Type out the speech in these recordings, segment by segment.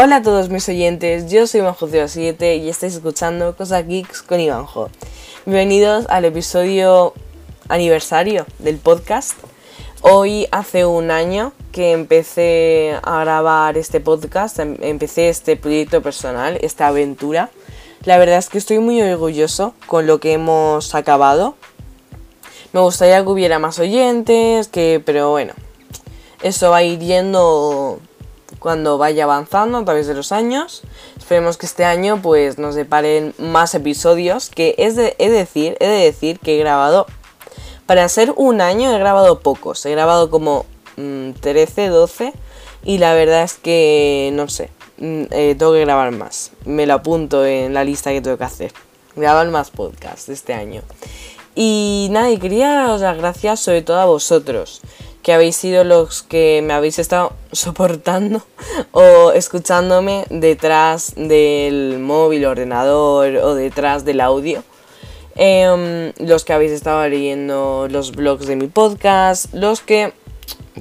Hola a todos mis oyentes, yo soy Majo07 y estáis escuchando Cosas Geeks con Ivanjo. Bienvenidos al episodio aniversario del podcast. Hoy hace un año que empecé a grabar este podcast, em- empecé este proyecto personal, esta aventura. La verdad es que estoy muy orgulloso con lo que hemos acabado. Me gustaría que hubiera más oyentes, que, pero bueno, eso va a ir yendo cuando vaya avanzando a través de los años. Esperemos que este año pues nos deparen más episodios, que es de, he, de decir, he de decir que he grabado, para ser un año he grabado pocos, he grabado como mm, 13, 12 y la verdad es que no sé, mm, eh, tengo que grabar más. Me lo apunto en la lista que tengo que hacer. Grabar más podcasts este año. Y nada, y quería daros las gracias sobre todo a vosotros, que habéis sido los que me habéis estado soportando o escuchándome detrás del móvil, ordenador o detrás del audio. Em, los que habéis estado leyendo los blogs de mi podcast, los que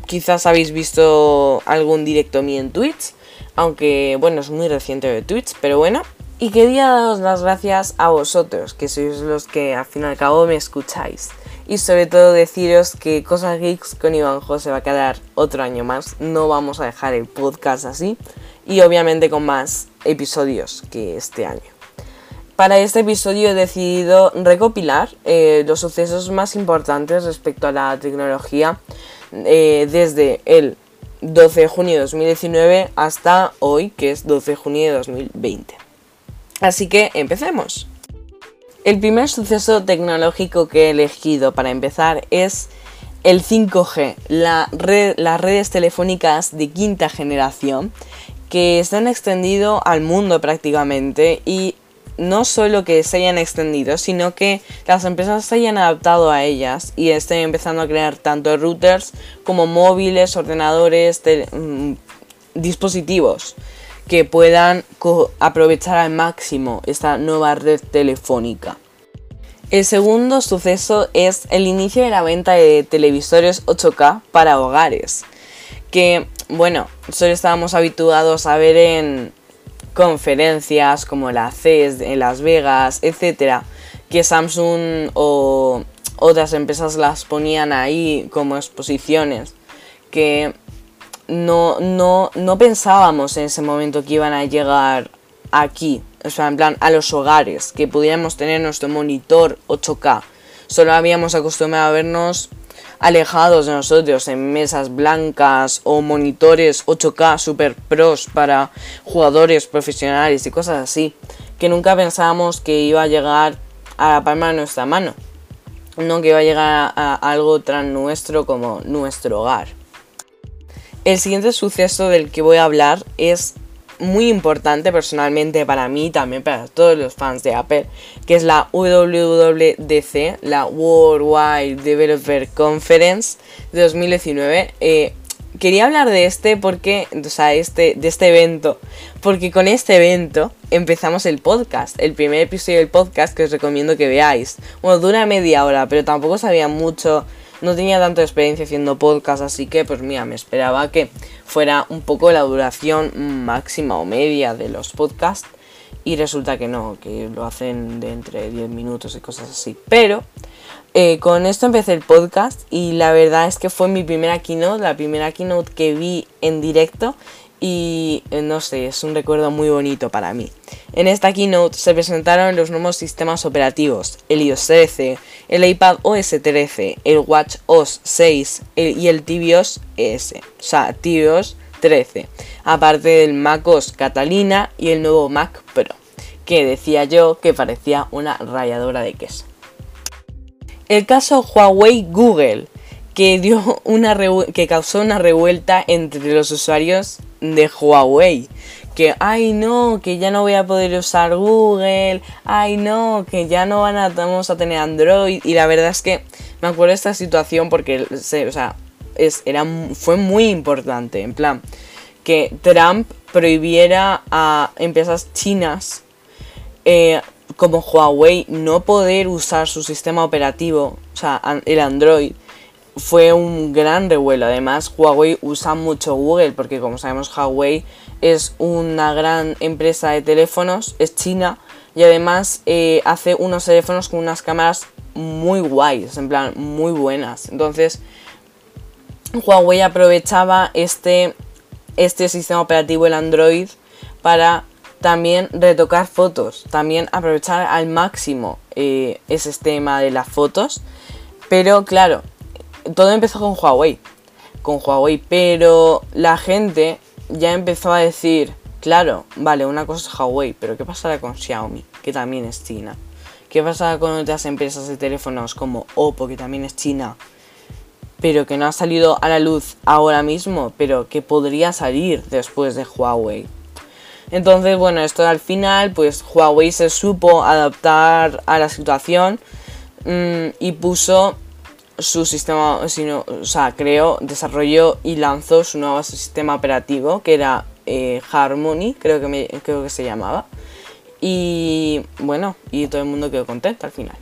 quizás habéis visto algún directo mío en Twitch, aunque bueno, es muy reciente de Twitch, pero bueno. Y quería daros las gracias a vosotros, que sois los que al fin y al cabo me escucháis. Y sobre todo deciros que Cosas Geeks con Iván José va a quedar otro año más. No vamos a dejar el podcast así. Y obviamente con más episodios que este año. Para este episodio he decidido recopilar eh, los sucesos más importantes respecto a la tecnología eh, desde el 12 de junio de 2019 hasta hoy, que es 12 de junio de 2020. Así que empecemos. El primer suceso tecnológico que he elegido para empezar es el 5G, la red, las redes telefónicas de quinta generación que se han extendido al mundo prácticamente y no solo que se hayan extendido, sino que las empresas se hayan adaptado a ellas y estén empezando a crear tanto routers como móviles, ordenadores, mmm, dispositivos que puedan aprovechar al máximo esta nueva red telefónica. El segundo suceso es el inicio de la venta de televisores 8K para hogares, que bueno, solo estábamos habituados a ver en conferencias como la CES en Las Vegas, etcétera, que Samsung o otras empresas las ponían ahí como exposiciones, que no, no, no pensábamos en ese momento que iban a llegar aquí, o sea, en plan a los hogares, que pudiéramos tener nuestro monitor 8K. Solo habíamos acostumbrado a vernos alejados de nosotros en mesas blancas o monitores 8K super pros para jugadores profesionales y cosas así, que nunca pensábamos que iba a llegar a la palma de nuestra mano, no que iba a llegar a, a algo tan nuestro como nuestro hogar. El siguiente suceso del que voy a hablar es muy importante personalmente para mí también para todos los fans de Apple, que es la WWDC, la Worldwide Developer Conference de 2019. Eh, quería hablar de este porque, o sea, este, de este evento, porque con este evento empezamos el podcast, el primer episodio del podcast que os recomiendo que veáis. Bueno, dura media hora, pero tampoco sabía mucho no tenía tanta experiencia haciendo podcast, así que pues mira, me esperaba que fuera un poco la duración máxima o media de los podcasts y resulta que no, que lo hacen de entre 10 minutos y cosas así. Pero eh, con esto empecé el podcast y la verdad es que fue mi primera keynote, la primera keynote que vi en directo y eh, no sé, es un recuerdo muy bonito para mí. En esta keynote se presentaron los nuevos sistemas operativos, el iOS 13, el iPad OS 13, el Watch OS 6 el, y el tvOS S, o sea, tvOS 13, aparte del macOS Catalina y el nuevo Mac Pro, que decía yo que parecía una ralladora de queso. El caso Huawei Google, que, dio una que causó una revuelta entre los usuarios de Huawei. Que, ay no, que ya no voy a poder usar Google, ay no, que ya no van a, vamos a tener Android. Y la verdad es que me acuerdo de esta situación porque, o sea, era, fue muy importante. En plan, que Trump prohibiera a empresas chinas eh, como Huawei no poder usar su sistema operativo, o sea, el Android fue un gran revuelo. Además, Huawei usa mucho Google porque como sabemos Huawei es una gran empresa de teléfonos, es china y además eh, hace unos teléfonos con unas cámaras muy guays, en plan muy buenas. Entonces, Huawei aprovechaba este, este sistema operativo, el Android, para también retocar fotos, también aprovechar al máximo eh, ese tema de las fotos. Pero claro, todo empezó con Huawei, con Huawei, pero la gente ya empezó a decir, claro, vale, una cosa es Huawei, pero ¿qué pasará con Xiaomi, que también es China? ¿Qué pasará con otras empresas de teléfonos como Oppo, que también es China? Pero que no ha salido a la luz ahora mismo, pero que podría salir después de Huawei. Entonces, bueno, esto al final, pues Huawei se supo adaptar a la situación mm, y puso su sistema, sino, o sea, creó, desarrolló y lanzó su nuevo sistema operativo que era eh, Harmony, creo que, creo que se llamaba. Y bueno, y todo el mundo quedó contento al final.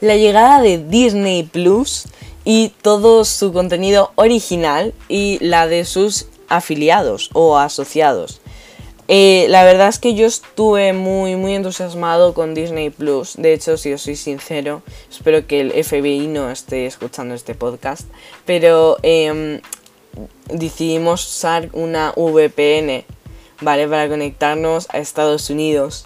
La llegada de Disney Plus y todo su contenido original y la de sus afiliados o asociados. Eh, la verdad es que yo estuve muy, muy entusiasmado con Disney Plus. De hecho, si os soy sincero, espero que el FBI no esté escuchando este podcast. Pero em, decidimos usar una VPN, ¿vale? Para conectarnos a Estados Unidos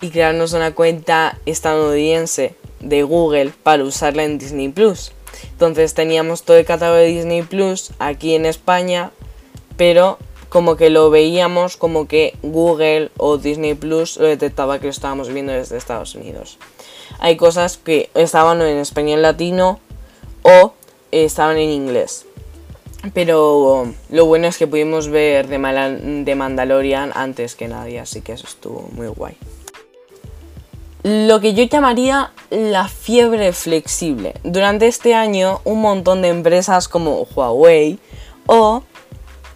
y crearnos una cuenta estadounidense de Google para usarla en Disney Plus. Entonces teníamos todo el catálogo de Disney Plus aquí en España, pero como que lo veíamos como que Google o Disney Plus lo detectaba que lo estábamos viendo desde Estados Unidos. Hay cosas que estaban en español latino o estaban en inglés. Pero lo bueno es que pudimos ver de, Mandalorian antes que nadie, así que eso estuvo muy guay. Lo que yo llamaría la fiebre flexible. Durante este año un montón de empresas como Huawei o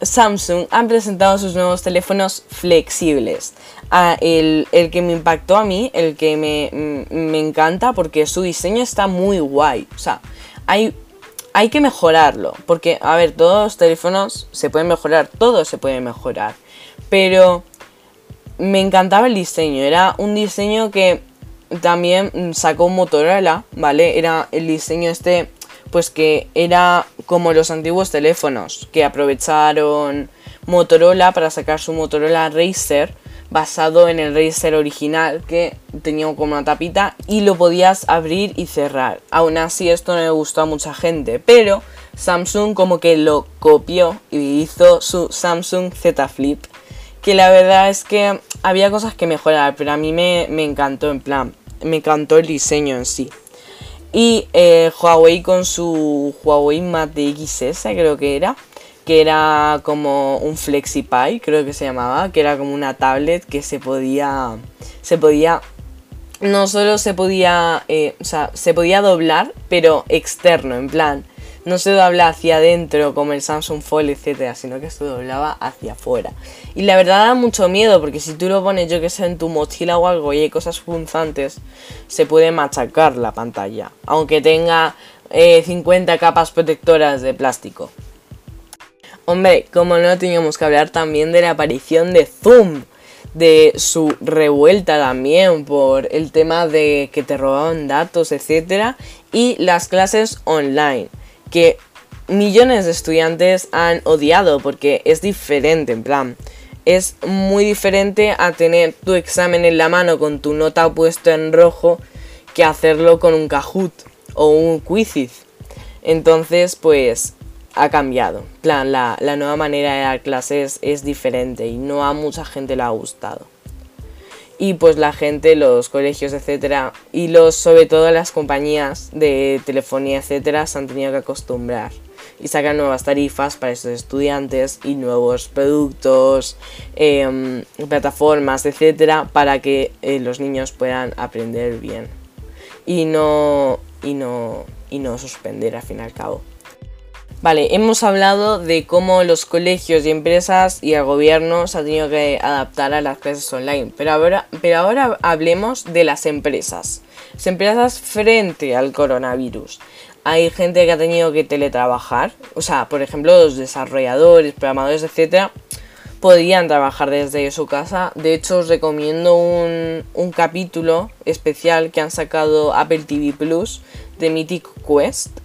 Samsung han presentado sus nuevos teléfonos flexibles. Ah, el, que me impactó a mí, el que mm, me, encanta porque su diseño está muy guay. O sea, hay, hay que mejorarlo. Porque, a ver, todos los teléfonos se pueden mejorar, todo se puede mejorar. Pero me encantaba el diseño. Era un diseño que también sacó Motorola, ¿vale? Era el diseño este pues que era como los antiguos teléfonos que aprovecharon Motorola para sacar su Motorola Racer basado en el Racer original que tenía como una tapita y lo podías abrir y cerrar. Aún así esto no le gustó a mucha gente, pero Samsung como que lo copió y hizo su Samsung Z Flip. Que la verdad es que había cosas que mejorar, pero a mí me, me encantó en plan, me encantó el diseño en sí. Y eh, Huawei con su Huawei Mate XS, creo que era. Que era como un FlexiPi, creo que se llamaba. Que era como una tablet que se podía. Se podía. No solo se podía. Eh, o sea, se podía doblar, pero externo, en plan no se dobla hacia adentro como el Samsung Fold, etcétera, sino que se doblaba hacia afuera. Y la verdad da mucho miedo porque si tú lo pones, yo que sé, en tu mochila o algo y hay cosas punzantes, se puede machacar la pantalla, aunque tenga 50 eh, capas protectoras de plástico. Hombre, como no teníamos que hablar también de la aparición de Zoom, de su revuelta también por el tema de que te robaban datos, etcétera, y las clases online que millones de estudiantes han odiado porque es diferente, en plan, es muy diferente a tener tu examen en la mano con tu nota puesta en rojo que hacerlo con un Kahoot o un Quizith. Entonces, pues ha cambiado. plan, la, la, nueva manera de dar clases es diferente y no a mucha gente le ha gustado y pues la gente, los colegios, etcétera, y los sobre todo las compañías de telefonía, etcétera, se han tenido que acostumbrar y sacan nuevas tarifas para esos estudiantes y nuevos productos, em, plataformas, etcétera, para que eh, los niños puedan aprender bien y no y no y no suspender al fin y al cabo. Vale, hemos hablado de cómo los colegios y empresas y el gobierno se han tenido que adaptar a las clases online, pero ahora, pero ahora hablemos de las empresas. Las empresas frente al coronavirus. hay gente que ha tenido que teletrabajar. O sea, por ejemplo, los desarrolladores, programadores, etcétera, podían trabajar desde su casa. De hecho, os recomiendo un, un capítulo especial que han sacado Apple TV Plus de Mythic Quest.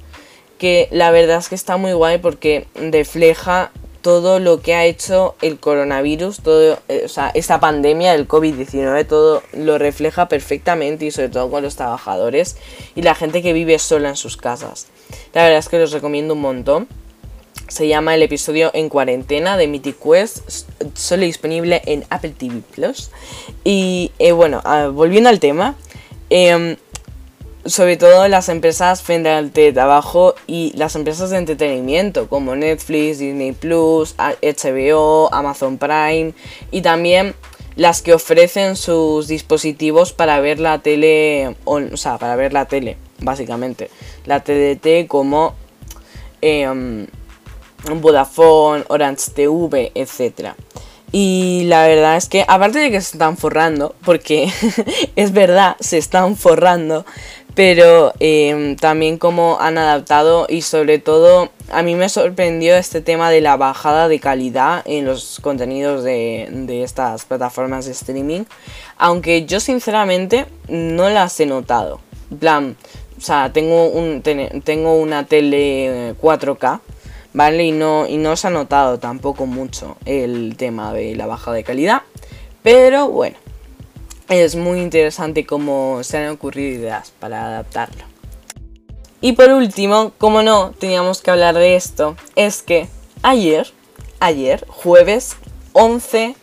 Que la verdad es que está muy guay porque refleja todo lo que ha hecho el coronavirus, todo, eh, o sea, esta pandemia del COVID-19, todo lo refleja perfectamente y sobre todo con los trabajadores y la gente que vive sola en sus casas. La verdad es que los recomiendo un montón. Se llama el episodio En cuarentena de Mythic Quest, solo disponible en Apple TV Plus. Y eh, bueno, ah, volviendo al tema, em, sobre todo las empresas frente al teletrabajo y las empresas de entretenimiento como Netflix, Disney Plus, HBO, Amazon Prime y también las que ofrecen sus dispositivos para ver la tele, o, sea, para ver la tele, básicamente. La TDT como eh, Vodafone, Orange TV, etc. Y la verdad es que, aparte de que se están forrando, porque es verdad, se están forrando, pero em, también como han adaptado y sobre todo a mí me sorprendió este tema de la bajada de calidad en los contenidos de, estas plataformas de streaming, aunque yo sinceramente no las he notado. Plan, o sea, tengo, un, tengo una tele 4K, ¿vale? Y no, y no se ha notado tampoco mucho el tema de la bajada de calidad, pero bueno es muy interesante cómo se han ocurrido ideas para adaptarlo. Y por último, como no, teníamos que hablar de esto, es que ayer, ayer, jueves 11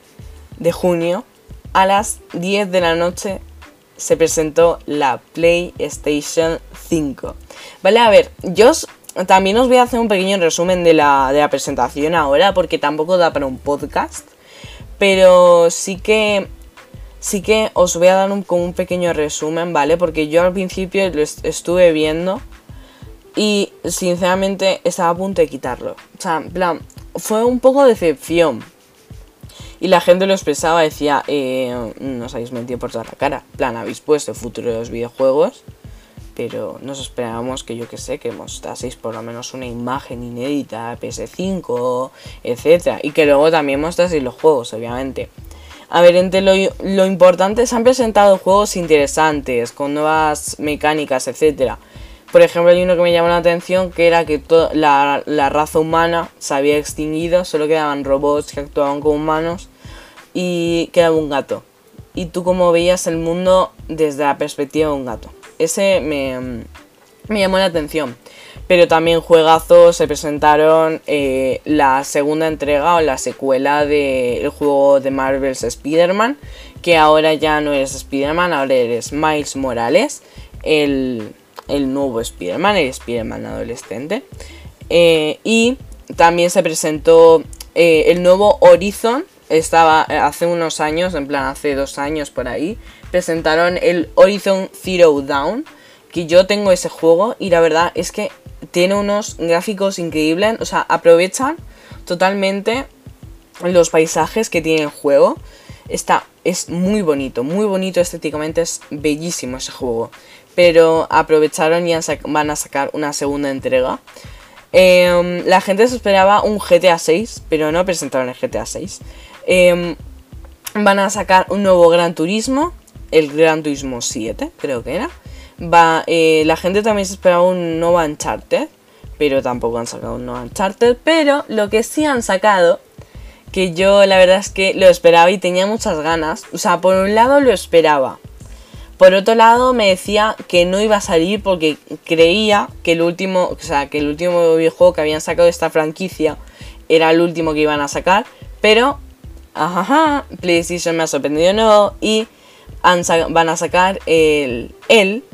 de junio, a las 10 de la noche, se presentó la PlayStation 5. Vale, a ver, yo también os voy a hacer un pequeño resumen de la, de la presentación ahora, porque tampoco da para un podcast. Pero sí que Sí que os voy a dar un, como un pequeño resumen, ¿vale? Porque yo al principio lo estuve viendo y sinceramente estaba a punto de quitarlo. O sea, en plan, fue un poco decepción. Y la gente lo expresaba, decía, eh, nos habéis metido por toda la cara. Plan, habéis puesto el futuro de los videojuegos, pero nos esperábamos que yo que sé, que mostraseis por lo menos una imagen inédita, PS5, etc. Y que luego también mostraseis los juegos, obviamente. A ver, entre lo, lo importante se han presentado juegos interesantes, con nuevas mecánicas, etc. Por ejemplo, hay uno que me llamó la atención, que era que la, la raza humana se había extinguido, solo quedaban robots que actuaban como humanos y quedaba un gato. Y tú como veías el mundo desde la perspectiva de un gato. Ese me, me llamó la atención pero también juegazos se presentaron eh, la segunda entrega o la secuela del juego de Marvel's Spider-Man, que ahora ya no eres Spider-Man, ahora eres Miles Morales, el, nuevo Spider-Man, el Spider-Man adolescente. Eh, y también se presentó eh, el nuevo Horizon, estaba hace unos años, en plan hace dos años por ahí, presentaron el Horizon Zero Dawn, que yo tengo ese juego y la verdad es que tiene unos gráficos increíbles, o sea, aprovechan totalmente los paisajes que tiene el juego. Está, es muy bonito, muy bonito estéticamente, es bellísimo ese juego. Pero aprovecharon y van a sacar una segunda entrega. Em, la gente se esperaba un GTA 6, pero no presentaron el GTA 6. Em, van a sacar un nuevo Gran Turismo, el Gran Turismo 7, creo que era. Va, eh, la gente también se esperaba un nuevo Uncharted, pero tampoco han sacado un nuevo Uncharted. Pero lo que sí han sacado, que yo la verdad es que lo esperaba y tenía muchas ganas. O sea, por un lado lo esperaba. Por otro lado me decía que no iba a salir porque creía que el último, o sea, que el último videojuego que habían sacado de esta franquicia era el último que iban a sacar. Pero, ajá, PlayStation me ha sorprendido de nuevo y van a sacar el, el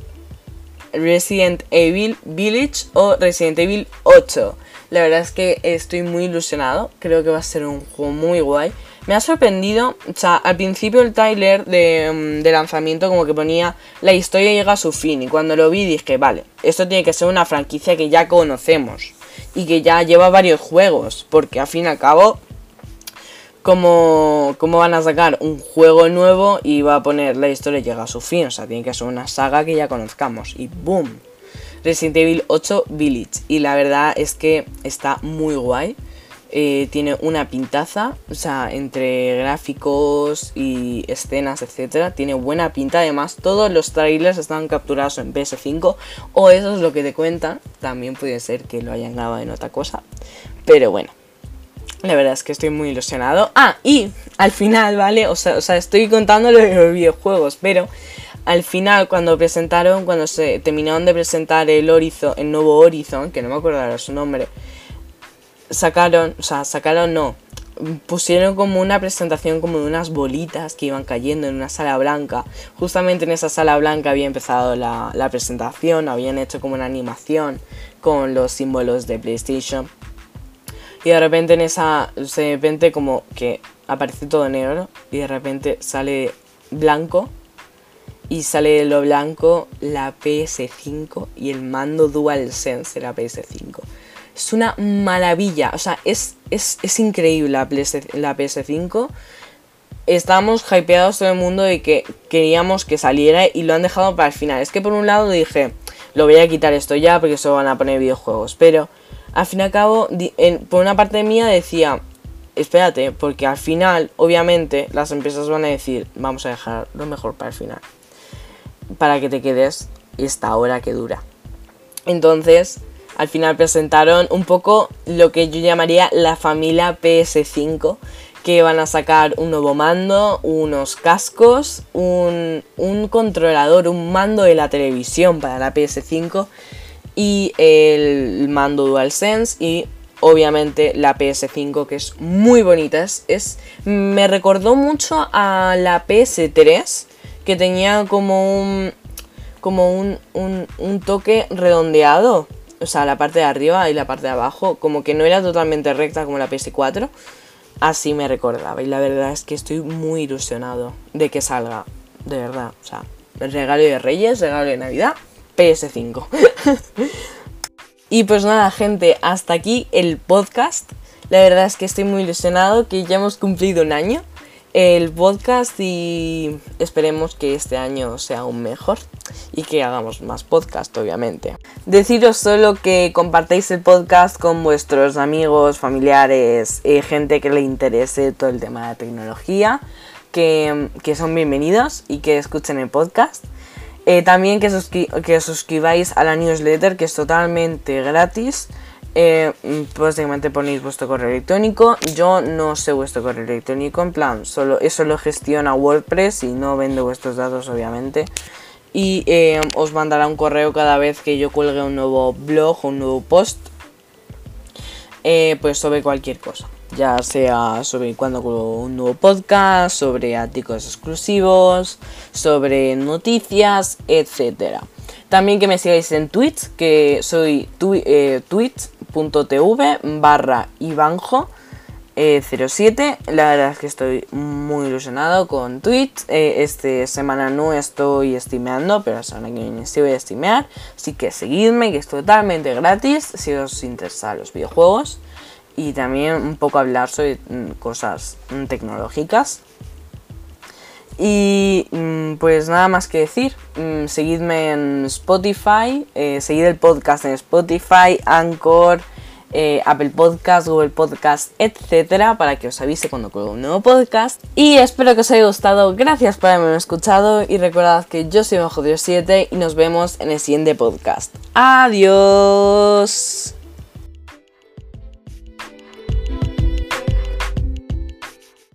Resident Evil Village o Resident Evil 8. La verdad es que estoy muy ilusionado, creo que va a ser un juego muy guay. Me ha sorprendido, o sea, al principio el trailer de, mm, de, lanzamiento como que ponía la historia llega a su fin y cuando lo vi dije, vale, esto tiene que ser una franquicia que ya conocemos y que ya lleva varios juegos, porque al fin y al cabo cómo, cómo van a sacar un juego nuevo y va a poner la historia llega a su fin. O sea, tiene que ser una saga que ya conozcamos. Y boom. Resident Evil 8 Village. Y la verdad es que está muy guay. Eh, tiene una pintaza, o sea, entre gráficos y escenas, etcétera, tiene buena pinta. Además, todos los trailers están capturados en PS5, o eso es lo que te cuentan. También puede ser que lo hayan grabado en otra cosa, pero bueno. La verdad es que estoy muy ilusionado. Ah, y al final, ¿vale? O sea, o sea estoy contando los videojuegos, pero al final, cuando presentaron, cuando se terminaron de presentar el Horizon, el nuevo Horizon, que no me acuerdo su nombre, sacaron, o sea, sacaron no, pusieron como una presentación como de unas bolitas que iban cayendo en una sala blanca. Justamente en esa sala blanca había empezado la, la presentación, habían hecho como una animación con los símbolos de PlayStation. Y de repente en esa, de repente como que aparece todo negro y de repente sale blanco y sale de lo blanco la PS5 y el mando DualSense de la PS5. Es una maravilla, o sea, es, es, increíble la, PS, 5 Estábamos hypeados todo el mundo de que queríamos que saliera y lo han dejado para el final. Es que por un lado dije, lo voy a quitar esto ya porque solo van a poner videojuegos. Pero al fin y al cabo, por una parte mía decía, espérate, porque al final, obviamente, las empresas van a decir, vamos a dejar lo mejor para el final para que te quedes esta hora que dura. Entonces, al final presentaron un poco lo que yo llamaría la familia PS5, que van a sacar un nuevo mando, unos cascos, un, un controlador, un mando de la televisión para la PS5 y el mando DualSense y obviamente la PS5 que es muy bonita. es, me recordó mucho a la PS3 que tenía como un, como un, un, toque redondeado. O sea, la parte de arriba y la parte de abajo, como que no era totalmente recta como la PS4. Así me recordaba. Y la verdad es que estoy muy ilusionado de que salga. De verdad. O sea, regalo de Reyes, regalo de Navidad, PS5. y pues nada, gente, hasta aquí el podcast. La verdad es que estoy muy ilusionado, que ya hemos cumplido un año el podcast y esperemos que este año sea aún mejor y que hagamos más podcast obviamente. Deciros solo que compartáis el podcast con vuestros amigos, familiares, eh, gente que le interese todo el tema de tecnología, que, son bienvenidos y que escuchen el podcast. Eh, también que, que os suscribáis a la newsletter que es totalmente gratis eh, básicamente ponéis vuestro correo electrónico. Yo no sé vuestro correo electrónico, en plan, solo eso lo gestiona WordPress y no vendo vuestros datos, obviamente. Y eh, os mandará un correo cada vez que yo cuelgue un nuevo blog o un nuevo post, pues sobre cualquier cosa. Ya sea sobre cuando un nuevo podcast, sobre artículos exclusivos, sobre noticias, etcétera. También que me sigáis en Twitch, que soy eh, twitch.tv barra Ivanjo. 07. Eh, La verdad es que estoy muy ilusionado con Twitch. Eh, esta semana no estoy estimeando, pero la semana que sí voy a estimear. Así que seguidme, que es totalmente gratis si os interesan los videojuegos. Y también un poco hablar sobre mm, cosas mm, tecnológicas. Y mm, pues nada más que decir, seguidme en Spotify, eh, seguid el podcast en Spotify, Anchor, eh, Apple Podcast, Google Podcast, etcétera, para que os avise cuando cuelgue un nuevo podcast. Y espero que os haya gustado, gracias por haberme escuchado y recordad que yo soy Bajo Dios 7 y nos vemos en el siguiente podcast. Adiós.